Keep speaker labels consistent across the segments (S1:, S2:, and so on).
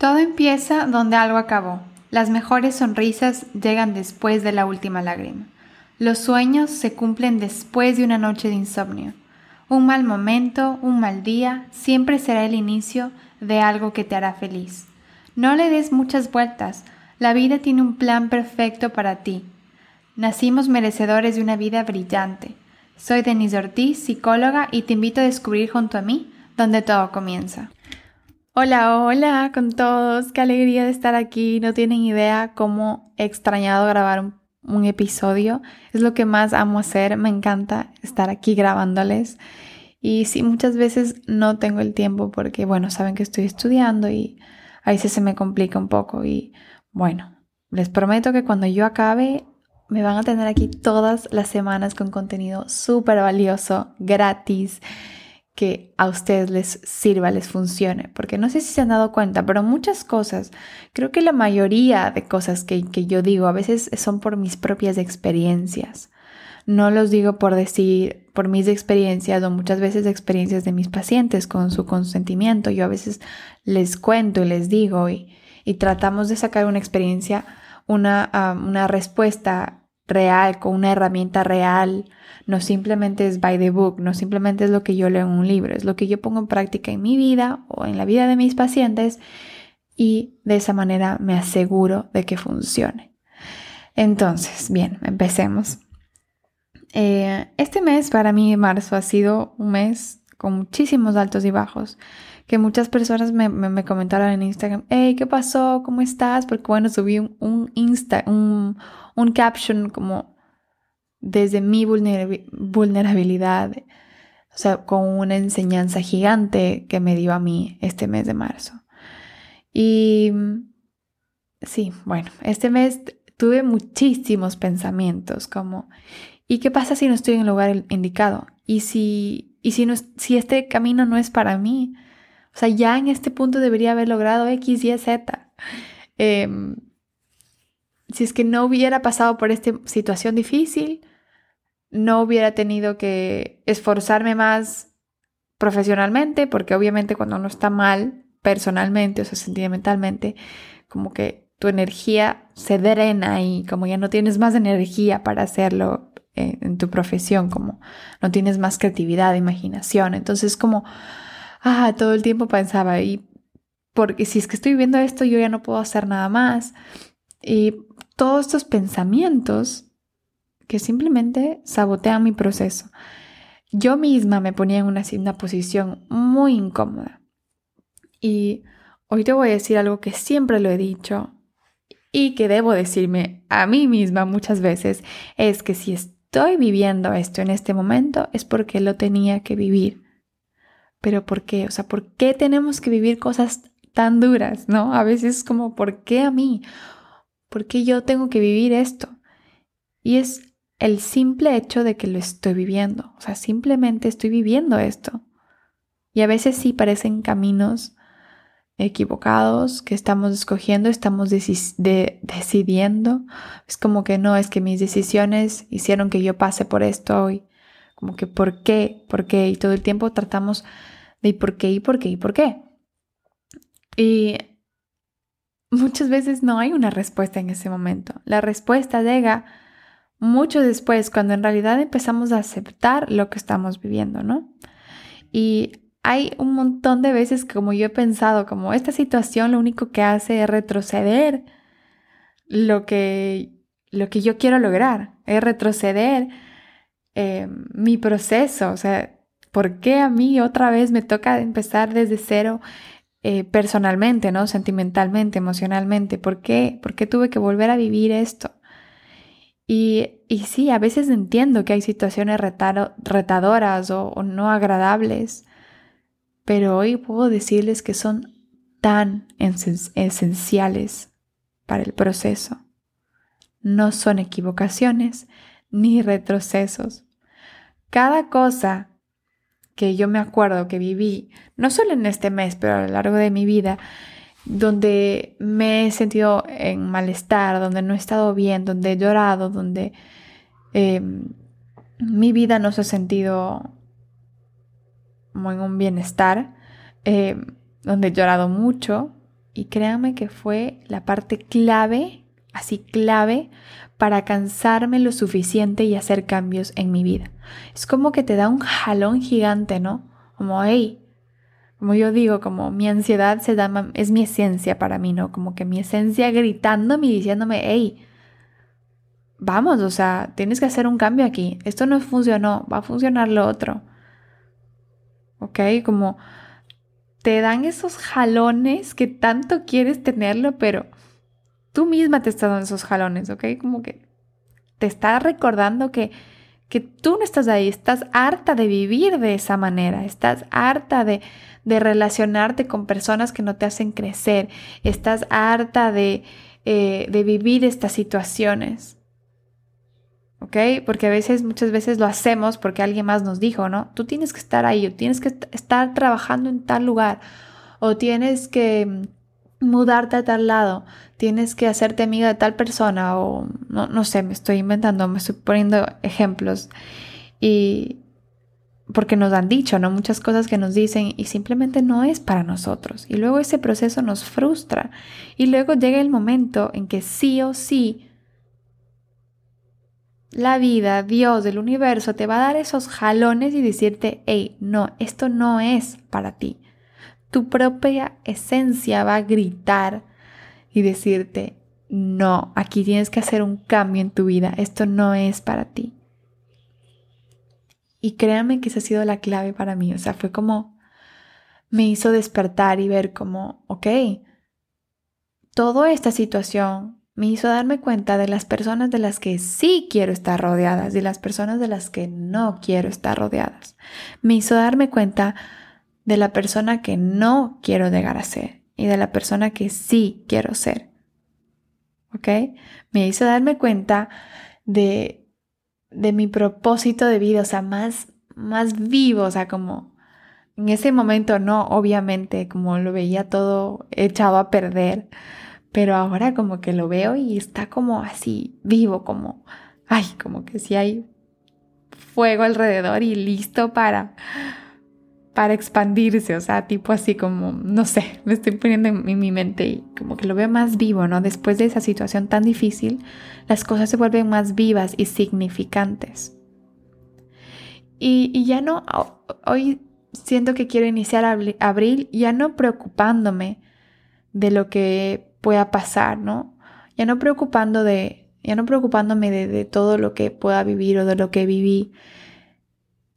S1: Todo empieza donde algo acabó. Las mejores sonrisas llegan después de la última lágrima. Los sueños se cumplen después de una noche de insomnio. Un mal momento, un mal día, siempre será el inicio de algo que te hará feliz. No le des muchas vueltas. La vida tiene un plan perfecto para ti. Nacimos merecedores de una vida brillante. Soy Denise Ortiz, psicóloga, y te invito a descubrir junto a mí donde todo comienza. Hola, hola con todos, qué alegría de estar aquí. No tienen idea cómo extrañado grabar un, episodio. Es lo que más amo hacer, me encanta estar aquí grabándoles. Y sí, muchas veces no tengo el tiempo porque, bueno, saben que estoy estudiando y a veces se me complica un poco. Y bueno, les prometo que cuando yo acabe me van a tener aquí todas las semanas con contenido súper valioso, gratis que a ustedes les sirva, les funcione. Porque no sé si se han dado cuenta, pero muchas cosas, creo que la mayoría de cosas que, yo digo a veces son por mis propias experiencias. No los digo por decir, por mis experiencias o muchas veces experiencias de mis pacientes con su consentimiento. Yo a veces les cuento y les digo y, tratamos de sacar una experiencia, una, ah, una respuesta real, con una herramienta real, no simplemente es by the book, no simplemente es lo que yo leo en un libro, es lo que yo pongo en práctica en mi vida o en la vida de mis pacientes y de esa manera me aseguro de que funcione. Entonces, bien, empecemos. Eh, este mes para mí, marzo, ha sido un mes con muchísimos altos y bajos que muchas personas me, comentaron en Instagram, hey, ¿qué pasó? ¿Cómo estás? Porque bueno, subí un, Insta, un, un caption como desde mi vulnerabilidad, o sea, con una enseñanza gigante que me dio a mí este mes de marzo. Y sí, bueno, este mes tuve muchísimos pensamientos como, ¿y qué pasa si no estoy en el lugar indicado? ¿Y si, y si, no, si este camino no es para mí? O sea, ya en este punto debería haber logrado X, Y, Z. Em, si es que no hubiera pasado por esta situación difícil, no hubiera tenido que esforzarme más profesionalmente, porque obviamente cuando uno está mal personalmente, o sea, sentimentalmente, como que tu energía se drena y como ya no tienes más energía para hacerlo eh, en tu profesión, como no tienes más creatividad, imaginación. Entonces, como, ah, todo el tiempo pensaba, y porque si es que estoy viviendo esto, yo ya no puedo hacer nada más. Y todos estos pensamientos que simplemente sabotean mi proceso. Yo misma me ponía en una, una posición muy incómoda. Y hoy te voy a decir algo que siempre lo he dicho y que debo decirme a mí misma muchas veces, es que si estoy viviendo esto en este momento es porque lo tenía que vivir. Pero ¿por qué? O sea, ¿por qué tenemos que vivir cosas tan duras? ¿No? A veces es como, ¿por qué a mí? ¿Por qué yo tengo que vivir esto? Y es el simple hecho de que lo estoy viviendo. O sea, simplemente estoy viviendo esto. Y a veces sí parecen caminos equivocados que estamos escogiendo, estamos decidiendo. Es como que no, es que mis decisiones hicieron que yo pase por esto hoy. Como que ¿por qué? ¿Por qué? Y todo el tiempo tratamos de por qué? ¿Y por qué? ¿Y por qué? Y muchas veces no hay una respuesta en ese momento. La respuesta llega mucho después, cuando en realidad empezamos a aceptar lo que estamos viviendo, ¿no? Y hay un montón de veces como yo he pensado, como esta situación lo único que hace es retroceder lo que, lo que yo quiero lograr, es retroceder eh, mi proceso, o sea, ¿por qué a mí otra vez me toca empezar desde cero eh, personalmente, ¿no? Sentimentalmente, emocionalmente, ¿por qué? ¿Por qué tuve que volver a vivir esto? Y, y sí, a veces entiendo que hay situaciones retadoras o, o no agradables, pero hoy puedo decirles que son tan esenciales para el proceso. No son equivocaciones ni retrocesos. Cada cosa que yo me acuerdo que viví, no solo en este mes, pero a lo largo de mi vida, donde me he sentido en malestar, donde no he estado bien, donde he llorado, donde em, mi vida no se ha sentido muy en un bienestar, em, donde he llorado mucho, Y créanme que fue la parte clave, así clave, para cansarme lo suficiente y hacer cambios en mi vida. Es como que te da un jalón gigante, ¿no? Como, hey, como yo digo, como mi ansiedad se llama, es mi esencia para mí, ¿no? Como que mi esencia gritándome y diciéndome, hey, vamos, o sea, tienes que hacer un cambio aquí. Esto no funcionó, va a funcionar lo otro. ¿Ok? Como te dan esos jalones que tanto quieres tenerlo, pero tú misma te estás dando esos jalones, ¿ok? Como que te está recordando que, que tú no estás ahí, estás harta de vivir de esa manera, estás harta de, de relacionarte con personas que no te hacen crecer, estás harta de, eh, de vivir estas situaciones. ¿Ok? Porque a veces, muchas veces lo hacemos porque alguien más nos dijo, ¿no? Tú tienes que estar ahí, o tienes que estar trabajando en tal lugar, o tienes que mm, mudarte a tal lado, tienes que hacerte amiga de tal persona, o no, no sé, me estoy inventando, me estoy poniendo ejemplos. Y porque nos han dicho, ¿no? Muchas cosas que nos dicen y simplemente no es para nosotros. Y luego ese proceso nos frustra. Y luego llega el momento en que sí o sí la vida, Dios, el universo te va a dar esos jalones y decirte, hey, no, esto no es para ti. Tu propia esencia va a gritar y decirte, no, aquí tienes que hacer un cambio en tu vida, esto no es para ti. Y créanme que esa ha sido la clave para mí, o sea, fue como me hizo despertar y ver como, ok, toda esta situación me hizo darme cuenta de las personas de las que sí quiero estar rodeadas y las personas de las que no quiero estar rodeadas. Me hizo darme cuenta de la persona que no quiero llegar a ser y de la persona que sí quiero ser. ¿Ok? Me hizo darme cuenta de, de mi propósito de vida, o sea, más, más vivo, o sea, como en ese momento no, obviamente, como lo veía todo echado a perder pero ahora como que lo veo y está como así vivo, como, ay, como que si hay fuego alrededor y listo para, para expandirse, o sea, tipo así como, no sé, me estoy poniendo en, mi mente y como que lo veo más vivo, ¿no? Después de esa situación tan difícil, las cosas se vuelven más vivas y significantes. Y, y ya no, hoy siento que quiero iniciar abril ya no preocupándome de lo que pueda pasar, ¿no? Ya no preocupando de, ya no preocupándome de, todo lo que pueda vivir o de lo que viví,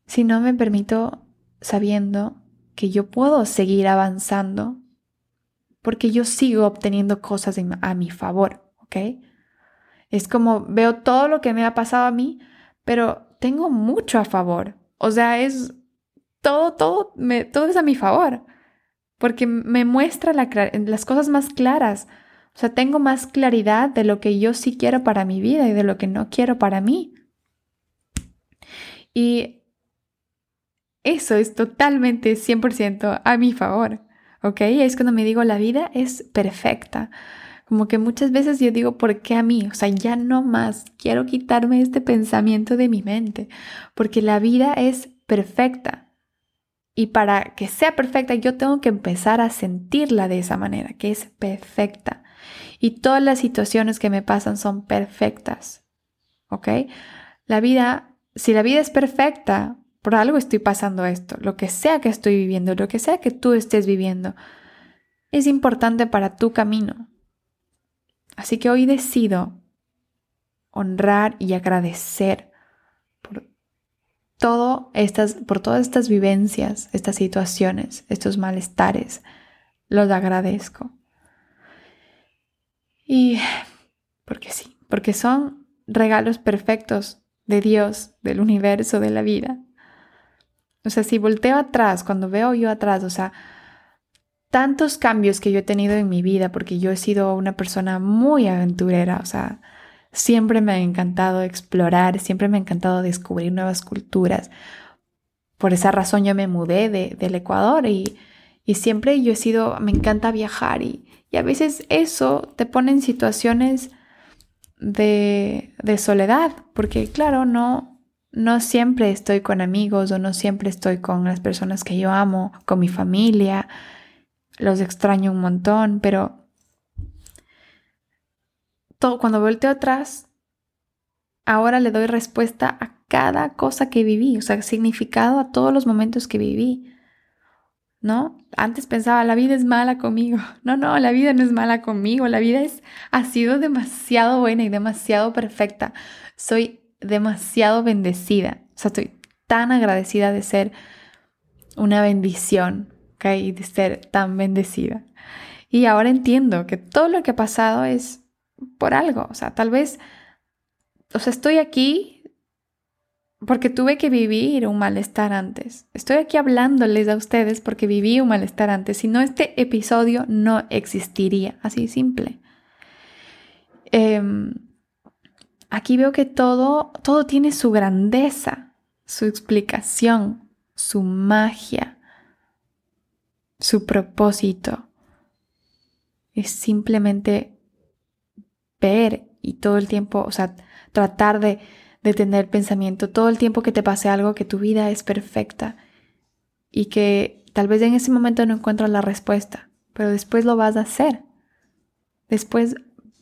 S1: sino me permito sabiendo que yo puedo seguir avanzando porque yo sigo obteniendo cosas a mi favor, ¿ok? Es como veo todo lo que me ha pasado a mí, pero tengo mucho a favor. O sea, es todo, todo, me, todo es a mi favor porque me muestra las cosas más claras. O sea, tengo más claridad de lo que yo sí quiero para mi vida y de lo que no quiero para mí. Y eso es totalmente 100% a mi favor. ¿Ok? Es cuando me digo la vida es perfecta. Como que muchas veces yo digo, ¿por qué a mí? O sea, ya no más. Quiero quitarme este pensamiento de mi mente. Porque la vida es perfecta. Y para que sea perfecta, yo tengo que empezar a sentirla de esa manera, que es perfecta. Y todas las situaciones que me pasan son perfectas. ¿Ok? La vida, si la vida es perfecta, por algo estoy pasando esto, lo que sea que estoy viviendo, lo que sea que tú estés viviendo, es importante para tu camino. Así que hoy decido honrar y agradecer todo estas, por todas estas vivencias, estas situaciones, estos malestares, los agradezco. Y porque sí, porque son regalos perfectos de Dios, del universo, de la vida. O sea, si volteo atrás, cuando veo yo atrás, o sea, tantos cambios que yo he tenido en mi vida, porque yo he sido una persona muy aventurera, o sea, Siempre me ha encantado explorar, siempre me ha encantado descubrir nuevas culturas. Por esa razón yo me mudé de, del Ecuador y, y, siempre yo he sido, me encanta viajar y, y, a veces eso te pone en situaciones de, de soledad, porque claro, no, no siempre estoy con amigos o no siempre estoy con las personas que yo amo, con mi familia. los extraño un montón, pero cuando volteo atrás, ahora le doy respuesta a cada cosa que viví, o sea, significado a todos los momentos que viví. ¿No? Antes pensaba, la vida es mala conmigo. No, no, la vida no es mala conmigo. La vida es, ha sido demasiado buena y demasiado perfecta. Soy demasiado bendecida. O sea, estoy tan agradecida de ser una bendición, ¿ok? Y de ser tan bendecida. Y ahora entiendo que todo lo que ha pasado es por algo. O sea, tal vez, o sea, estoy aquí porque tuve que vivir un malestar antes. Estoy aquí hablándoles a ustedes porque viví un malestar antes. Si no, este episodio no existiría. Así simple. Em, aquí veo que todo, todo tiene su grandeza, su explicación, su magia, su propósito. Es simplemente ver y todo el tiempo, o sea, tratar de de tener pensamiento todo el tiempo que te pase algo que tu vida es perfecta y que tal vez en ese momento no encuentras la respuesta, pero después lo vas a hacer. Después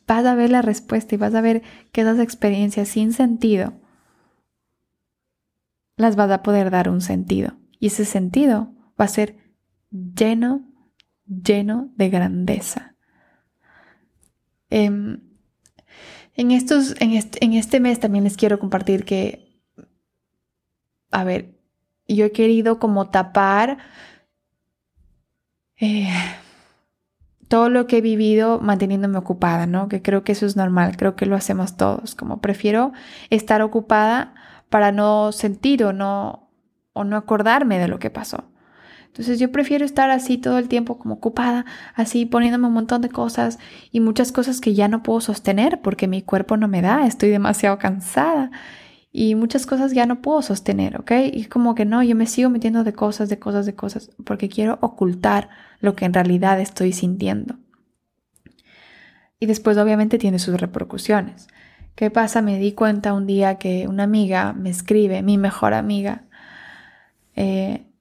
S1: vas a ver la respuesta y vas a ver que esas experiencias sin sentido las vas a poder dar un sentido. Y ese sentido va a ser lleno, lleno de grandeza. Em, en, estos, en, este, en este mes también les quiero compartir que, a ver, yo he querido como tapar eh, todo lo que he vivido manteniéndome ocupada, ¿no? Que creo que eso es normal, creo que lo hacemos todos, como prefiero estar ocupada para no sentir o no, o no acordarme de lo que pasó. Entonces yo prefiero estar así todo el tiempo como ocupada, así poniéndome un montón de cosas y muchas cosas que ya no puedo sostener porque mi cuerpo no me da, estoy demasiado cansada y muchas cosas ya no puedo sostener, ¿ok? Y como que no, yo me sigo metiendo de cosas, de cosas, de cosas porque quiero ocultar lo que en realidad estoy sintiendo. Y después obviamente tiene sus repercusiones. ¿Qué pasa? Me di cuenta un día que una amiga me escribe, mi mejor amiga, eh,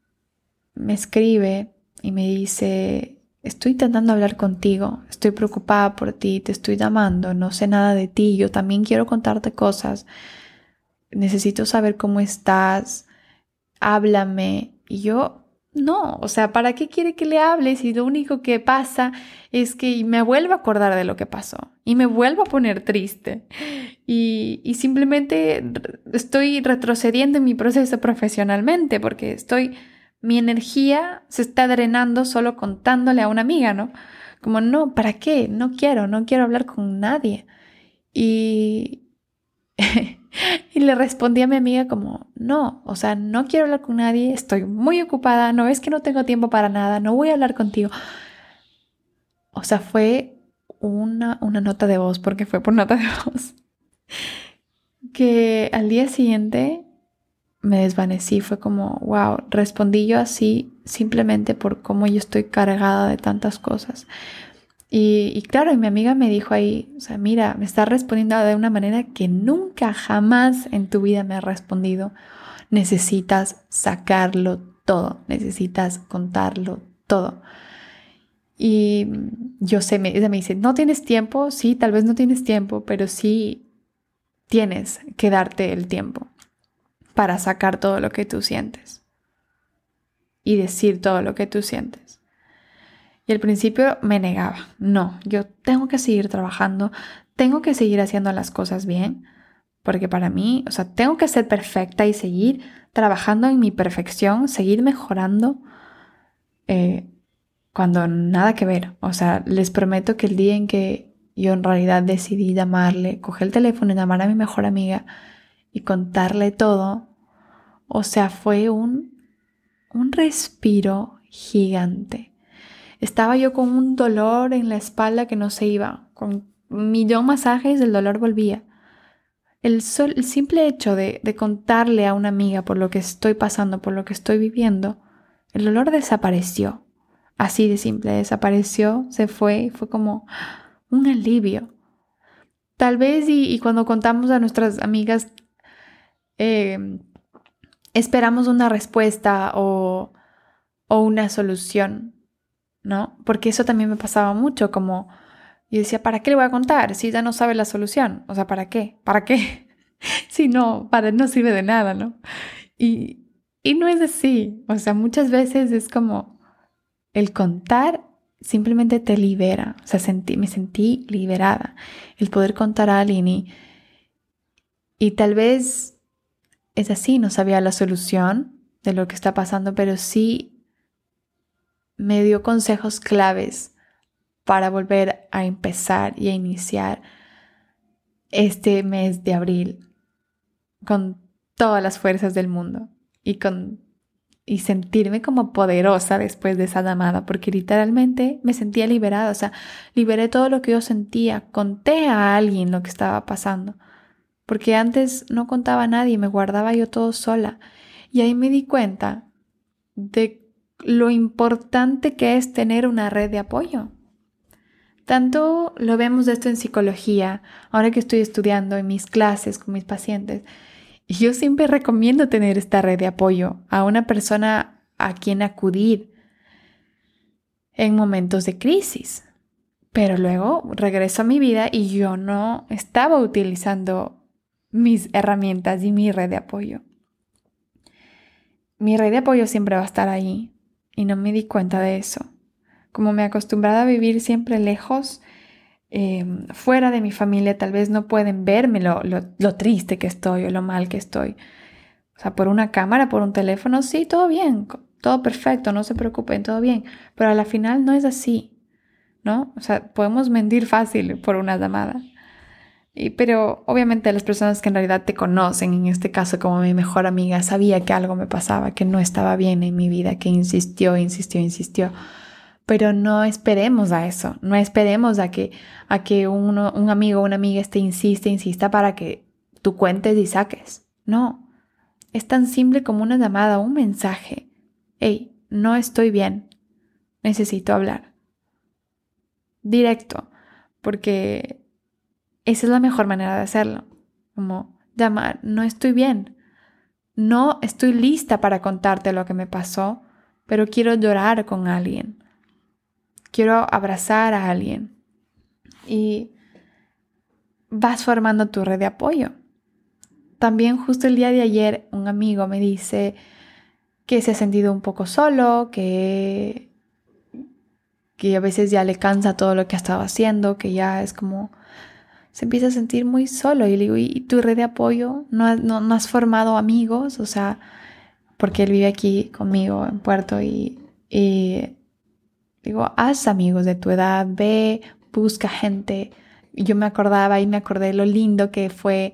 S1: me escribe y me dice, estoy intentando hablar contigo, estoy preocupada por ti, te estoy llamando, no sé nada de ti, yo también quiero contarte cosas, necesito saber cómo estás, háblame. Y yo, no, o sea, ¿para qué quiere que le hable si lo único que pasa es que me vuelvo a acordar de lo que pasó y me vuelvo a poner triste? Y, y simplemente estoy retrocediendo en mi proceso profesionalmente porque estoy mi energía se está drenando solo contándole a una amiga, ¿no? Como, no, ¿para qué? No quiero, no quiero hablar con nadie. Y, y le respondí a mi amiga como, no, o sea, no quiero hablar con nadie, estoy muy ocupada, no es que no tengo tiempo para nada, no voy a hablar contigo. O sea, fue una, una nota de voz, porque fue por nota de voz, que al día siguiente me desvanecí, fue como, wow, respondí yo así simplemente por cómo yo estoy cargada de tantas cosas. Y, claro, y mi amiga me dijo ahí, o sea, mira, me está respondiendo de una manera que nunca jamás en tu vida me ha respondido. Necesitas sacarlo todo, necesitas contarlo todo. Y yo sé, me, ella me dice, ¿no tienes tiempo? Sí, tal vez no tienes tiempo, pero sí tienes que darte el tiempo para sacar todo lo que tú sientes y decir todo lo que tú sientes. Y al principio me negaba, no, yo tengo que seguir trabajando, tengo que seguir haciendo las cosas bien, porque para mí, o sea, tengo que ser perfecta y seguir trabajando en mi perfección, seguir mejorando, eh, cuando nada que ver. O sea, les prometo que el día en que yo en realidad decidí llamarle, coger el teléfono y llamar a mi mejor amiga, y contarle todo, o sea, fue un, un respiro gigante. Estaba yo con un dolor en la espalda que no se iba, con millón masajes el dolor volvía. El, el simple hecho de, de contarle a una amiga por lo que estoy pasando, por lo que estoy viviendo, el dolor desapareció. Así de simple, desapareció, se fue, fue como un alivio. Tal vez y cuando contamos a nuestras amigas eh, esperamos una respuesta o, o una solución. ¿no? Porque eso también me pasaba mucho, como yo decía, ¿para qué le voy a contar si ya no sabe la solución? O sea, ¿para qué? ¿Para qué? si no, para no sirve de nada, ¿no? Y, y no es así. O sea, muchas veces es como el contar simplemente te libera. O sea, sentí, me sentí liberada. El poder contar a alguien y tal vez es así, no sabía la solución de lo que está pasando, pero sí me dio consejos claves para volver a empezar y a iniciar este mes de abril con todas las fuerzas del mundo y con y sentirme como poderosa después de esa llamada, porque literalmente me sentía liberada, o sea, liberé todo lo que yo sentía, conté a alguien lo que estaba pasando, porque antes no contaba a nadie, me guardaba yo todo sola, y ahí me di cuenta de lo importante que es tener una red de apoyo. Tanto lo vemos esto en psicología, ahora que estoy estudiando en mis clases con mis pacientes, yo siempre recomiendo tener esta red de apoyo a una persona a quien acudir en momentos de crisis. Pero luego regreso a mi vida y yo no estaba utilizando mis herramientas y mi red de apoyo. Mi red de apoyo siempre va a estar ahí y no me di cuenta de eso. Como me he acostumbrado a vivir siempre lejos, Em, fuera de mi familia tal vez no pueden verme lo, lo, triste que estoy o lo mal que estoy. O sea, por una cámara, por un teléfono, sí, todo bien, todo perfecto, no se preocupen, todo bien. Pero a la final no es así, ¿no? O sea, podemos mentir fácil por una llamada. Y, pero obviamente las personas que en realidad te conocen, en este caso como mi mejor amiga, sabía que algo me pasaba, que no estaba bien en mi vida, que insistió, insistió, insistió pero no esperemos a eso, no esperemos a que, a que un amigo o una amiga te insiste, insista para que tú cuentes y saques. No, es tan simple como una llamada, un mensaje. Hey, no estoy bien, necesito hablar. Directo, porque esa es la mejor manera de hacerlo. Como llamar, no estoy bien, no estoy lista para contarte lo que me pasó, pero quiero llorar con alguien quiero abrazar a alguien. Y vas formando tu red de apoyo. También justo el día de ayer un amigo me dice que se ha sentido un poco solo, que, que a veces ya le cansa todo lo que ha estado haciendo, que ya es como se empieza a sentir muy solo. Y le digo, ¿y tu red de apoyo? ¿No, no, has formado amigos? O sea, porque él vive aquí conmigo en Puerto y, y Digo, haz amigos de tu edad, ve, busca gente. Yo me acordaba y me acordé lo lindo que fue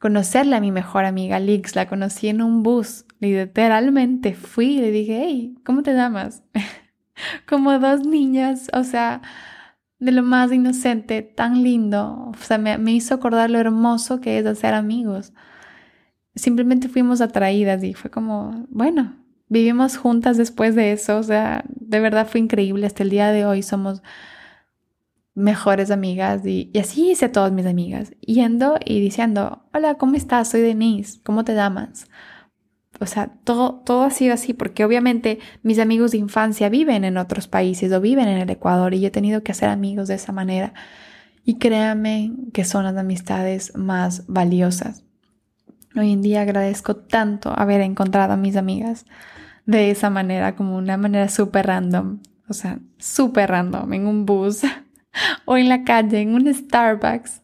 S1: conocerle a mi mejor amiga Lix. La conocí en un bus. Literalmente fui y le dije, hey, ¿cómo te llamas? Como dos niñas, o sea, de lo más inocente, tan lindo. O sea, me, me hizo acordar lo hermoso que es hacer amigos. Simplemente fuimos atraídas y fue como, bueno, Vivimos juntas después de eso, o sea, de verdad fue increíble. Hasta el día de hoy somos mejores amigas y, así hice a todas mis amigas, yendo y diciendo, hola, ¿cómo estás? Soy Denise, ¿cómo te llamas? O sea, todo, todo ha sido así porque obviamente mis amigos de infancia viven en otros países o viven en el Ecuador y yo he tenido que hacer amigos de esa manera. Y créanme que son las amistades más valiosas. Hoy en día agradezco tanto haber encontrado a mis amigas de esa manera, como una manera súper random, o sea, súper random, en un bus o en la calle, en un Starbucks.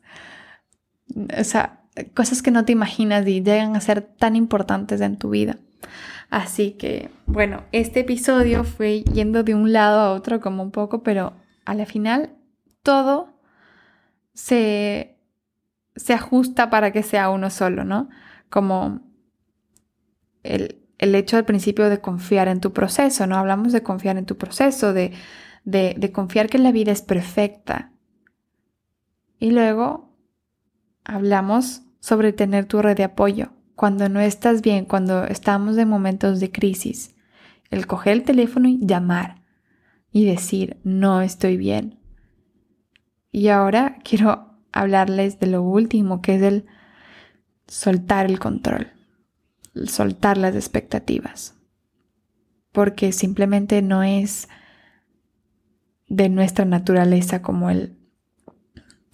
S1: O sea, cosas que no te imaginas y llegan a ser tan importantes en tu vida. Así que, bueno, este episodio fue yendo de un lado a otro como un poco, pero a la final todo se, se ajusta para que sea uno solo, ¿no? Como el, el hecho al principio de confiar en tu proceso, ¿no? Hablamos de confiar en tu proceso, de, de, confiar que la vida es perfecta. Y luego hablamos sobre tener tu red de apoyo. Cuando no estás bien, cuando estamos en momentos de crisis, el coger el teléfono y llamar y decir, no estoy bien. Y ahora quiero hablarles de lo último, que es el soltar el control soltar las expectativas, porque simplemente no es de nuestra naturaleza como el...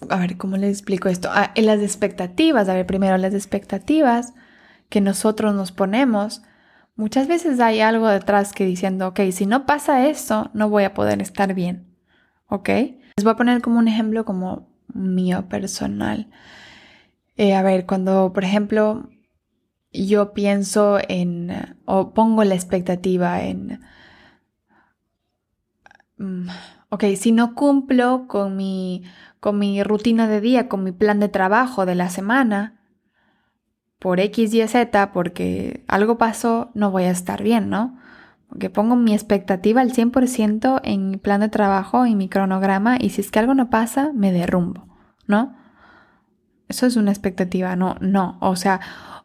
S1: A ver, ¿cómo les explico esto? Ah, en las expectativas, a ver, primero las expectativas que nosotros nos ponemos, muchas veces hay algo detrás que diciendo, ok, si no pasa eso, no voy a poder estar bien, ¿ok? Les voy a poner como un ejemplo como mío personal. Eh, a ver, cuando, por ejemplo, yo pienso en, o pongo la expectativa en, mm, ok, si no cumplo con mi, con mi rutina de día, con mi plan de trabajo de la semana, por X, Y, Z, porque algo pasó, no voy a estar bien, ¿no? Porque pongo mi expectativa al 100% en mi plan de trabajo, en mi cronograma, y si es que algo no pasa, me derrumbo, ¿no? Eso es una expectativa, no, no, o sea,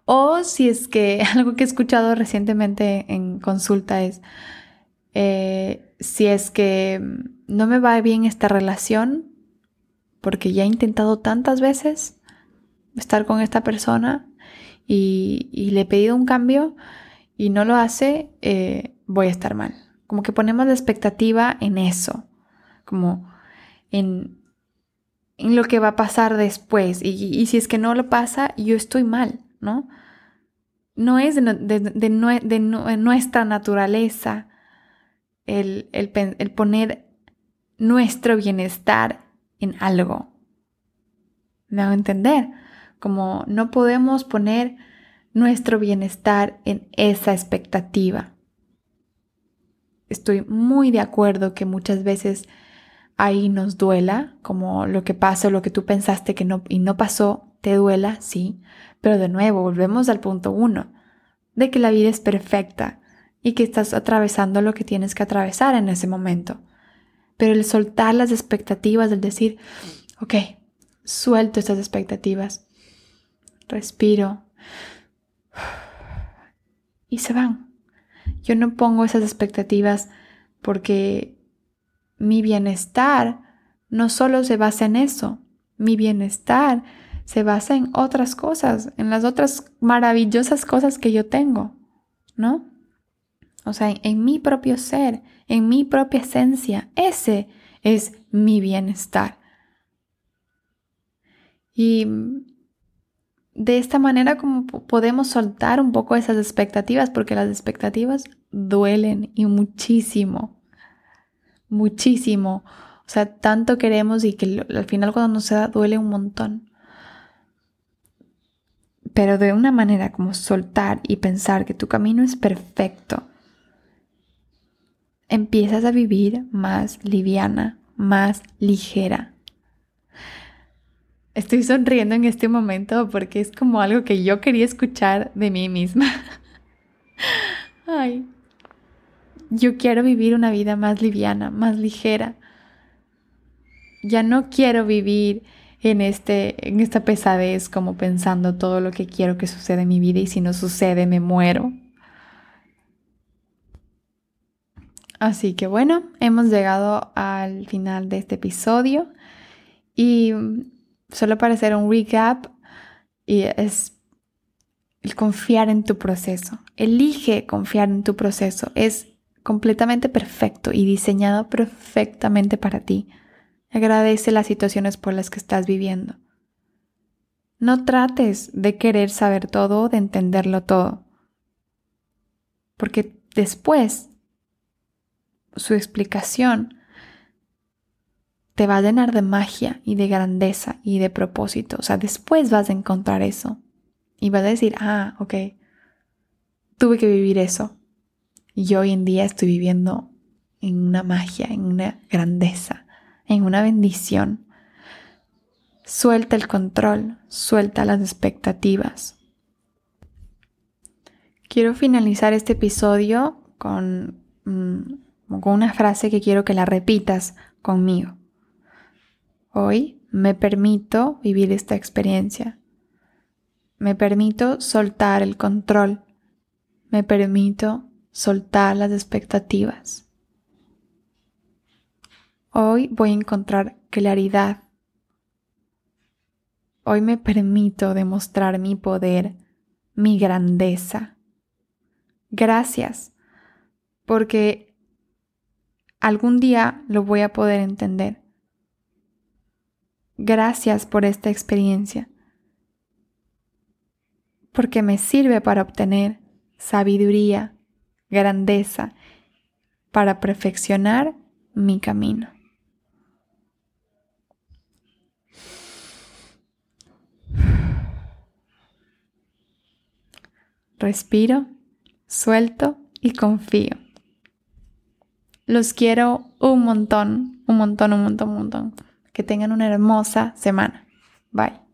S1: o si es que algo que he escuchado recientemente en consulta es, eh, si es que no me va bien esta relación, porque ya he intentado tantas veces estar con esta persona y, le he pedido un cambio y no lo hace, eh, voy a estar mal. Como que ponemos la expectativa en eso, como en, en lo que va a pasar después. y si es que no lo pasa, yo estoy mal. ¿no? No es de, nuestra naturaleza el, el poner nuestro bienestar en algo. ¿Me hago entender? Como no podemos poner nuestro bienestar en esa expectativa. Estoy muy de acuerdo que muchas veces ahí nos duela, como lo que pasa, lo que tú pensaste que no y no pasó, te duela, sí, pero de nuevo, volvemos al punto uno, de que la vida es perfecta y que estás atravesando lo que tienes que atravesar en ese momento. Pero el soltar las expectativas, el decir, ok, suelto estas expectativas, respiro y se van. Yo no pongo esas expectativas porque mi bienestar no solo se basa en eso, mi bienestar se basa en otras cosas, en las otras maravillosas cosas que yo tengo, ¿no? O sea, en, mi propio ser, en mi propia esencia, ese es mi bienestar. Y de esta manera como podemos soltar un poco esas expectativas, porque las expectativas duelen y muchísimo, muchísimo. O sea, tanto queremos y que al final cuando nos da duele un montón pero de una manera como soltar y pensar que tu camino es perfecto, empiezas a vivir más liviana, más ligera. Estoy sonriendo en este momento porque es como algo que yo quería escuchar de mí misma. Ay, yo quiero vivir una vida más liviana, más ligera. Ya no quiero vivir en, este, en esta pesadez, como pensando todo lo que quiero que suceda en mi vida y si no sucede me muero. Así que bueno, hemos llegado al final de este episodio y solo para hacer un recap, y es el confiar en tu proceso. Elige confiar en tu proceso. Es completamente perfecto y diseñado perfectamente para ti. Agradece las situaciones por las que estás viviendo. No trates de querer saber todo de entenderlo todo, porque después su explicación te va a llenar de magia y de grandeza y de propósito. O sea, después vas a encontrar eso y vas a decir, ah, ok, tuve que vivir eso. Y hoy en día estoy viviendo en una magia, en una grandeza en una bendición. Suelta el control, suelta las expectativas. Quiero finalizar este episodio con, mm, con una frase que quiero que la repitas conmigo. Hoy me permito vivir esta experiencia. Me permito soltar el control. Me permito soltar las expectativas. Hoy voy a encontrar claridad. Hoy me permito demostrar mi poder, mi grandeza. Gracias, porque Algún día lo voy a poder entender. Gracias por esta experiencia, porque me sirve para obtener sabiduría, grandeza, para perfeccionar mi camino. Respiro, suelto y confío. Los quiero un montón, un montón, un montón, un montón. Que tengan una hermosa semana. Bye.